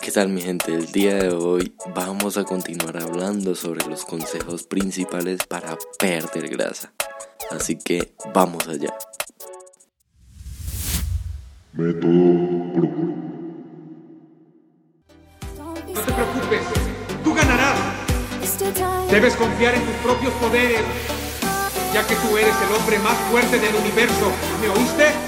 ¿Qué tal mi gente? El día de hoy vamos a continuar hablando sobre los consejos principales para perder grasa. Así que vamos allá. Método No te preocupes, tú ganarás. Debes confiar en tus propios poderes, ya que tú eres el hombre más fuerte del universo. ¿Me oíste?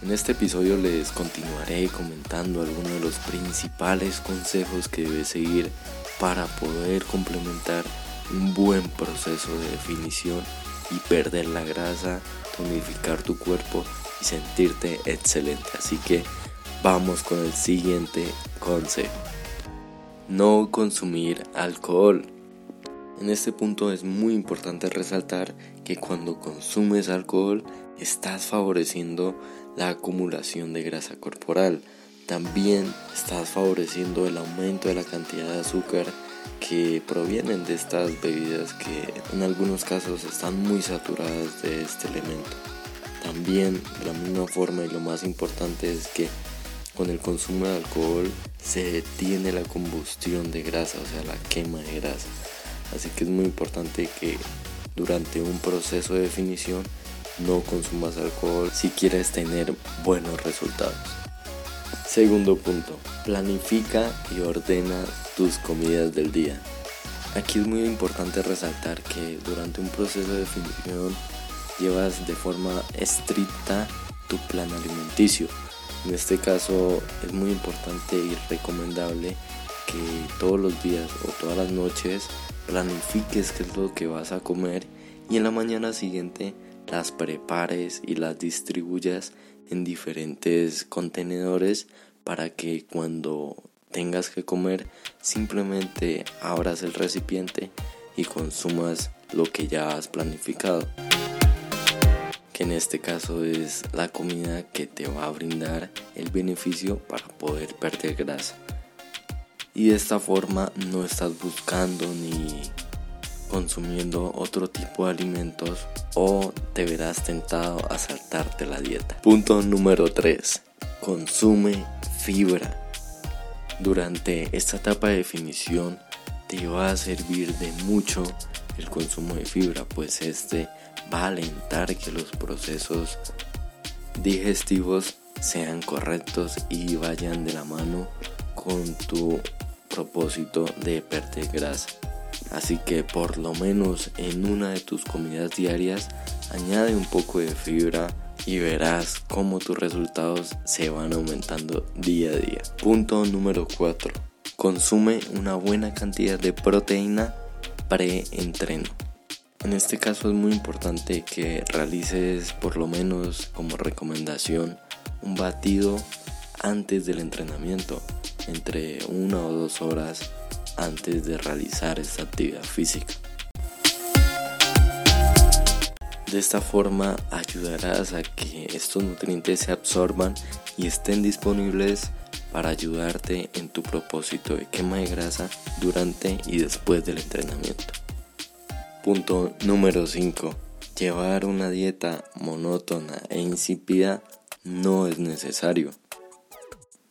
En este episodio les continuaré comentando algunos de los principales consejos que debes seguir para poder complementar un buen proceso de definición y perder la grasa, tonificar tu cuerpo y sentirte excelente. Así que vamos con el siguiente consejo. No consumir alcohol. En este punto es muy importante resaltar que cuando consumes alcohol estás favoreciendo la acumulación de grasa corporal. También estás favoreciendo el aumento de la cantidad de azúcar que provienen de estas bebidas que en algunos casos están muy saturadas de este elemento. También de la misma forma y lo más importante es que con el consumo de alcohol se detiene la combustión de grasa, o sea, la quema de grasa. Así que es muy importante que durante un proceso de definición no consumas alcohol si quieres tener buenos resultados. Segundo punto, planifica y ordena tus comidas del día. Aquí es muy importante resaltar que durante un proceso de definición llevas de forma estricta tu plan alimenticio. En este caso es muy importante y recomendable que todos los días o todas las noches planifiques qué es lo que vas a comer y en la mañana siguiente las prepares y las distribuyas en diferentes contenedores para que cuando tengas que comer simplemente abras el recipiente y consumas lo que ya has planificado que en este caso es la comida que te va a brindar el beneficio para poder perder grasa. Y de esta forma no estás buscando ni consumiendo otro tipo de alimentos o te verás tentado a saltarte la dieta. Punto número 3. Consume fibra. Durante esta etapa de definición te va a servir de mucho el consumo de fibra, pues este va a alentar que los procesos digestivos sean correctos y vayan de la mano con tu propósito de perder grasa. Así que por lo menos en una de tus comidas diarias añade un poco de fibra y verás cómo tus resultados se van aumentando día a día. Punto número 4. Consume una buena cantidad de proteína pre-entreno. En este caso es muy importante que realices por lo menos como recomendación un batido antes del entrenamiento, entre una o dos horas antes de realizar esta actividad física. De esta forma ayudarás a que estos nutrientes se absorban y estén disponibles para ayudarte en tu propósito de quema de grasa durante y después del entrenamiento. Punto número 5. Llevar una dieta monótona e insípida no es necesario.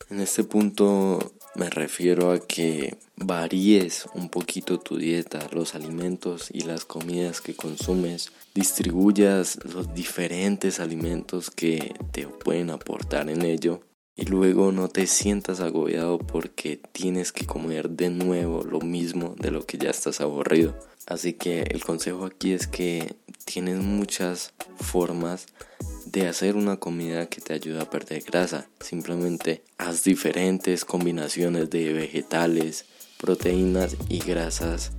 En este punto me refiero a que varíes un poquito tu dieta, los alimentos y las comidas que consumes, distribuyas los diferentes alimentos que te pueden aportar en ello y luego no te sientas agobiado porque tienes que comer de nuevo lo mismo de lo que ya estás aburrido. Así que el consejo aquí es que tienes muchas formas de hacer una comida que te ayuda a perder grasa. Simplemente haz diferentes combinaciones de vegetales, proteínas y grasas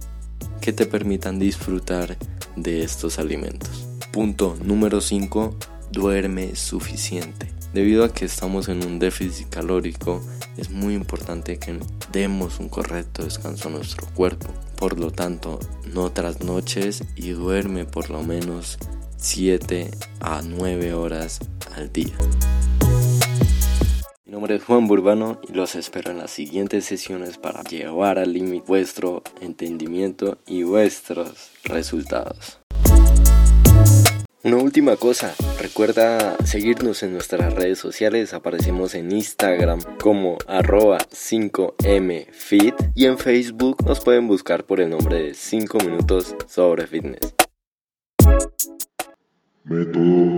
que te permitan disfrutar de estos alimentos. Punto número 5. Duerme suficiente. Debido a que estamos en un déficit calórico, es muy importante que demos un correcto descanso a nuestro cuerpo. Por lo tanto, no trasnoches y duerme por lo menos 7 a 9 horas al día. Mi nombre es Juan Burbano y los espero en las siguientes sesiones para llevar al límite vuestro entendimiento y vuestros resultados. Una última cosa, recuerda seguirnos en nuestras redes sociales, aparecemos en Instagram como arroba 5mfit y en Facebook nos pueden buscar por el nombre de 5 minutos sobre fitness. Método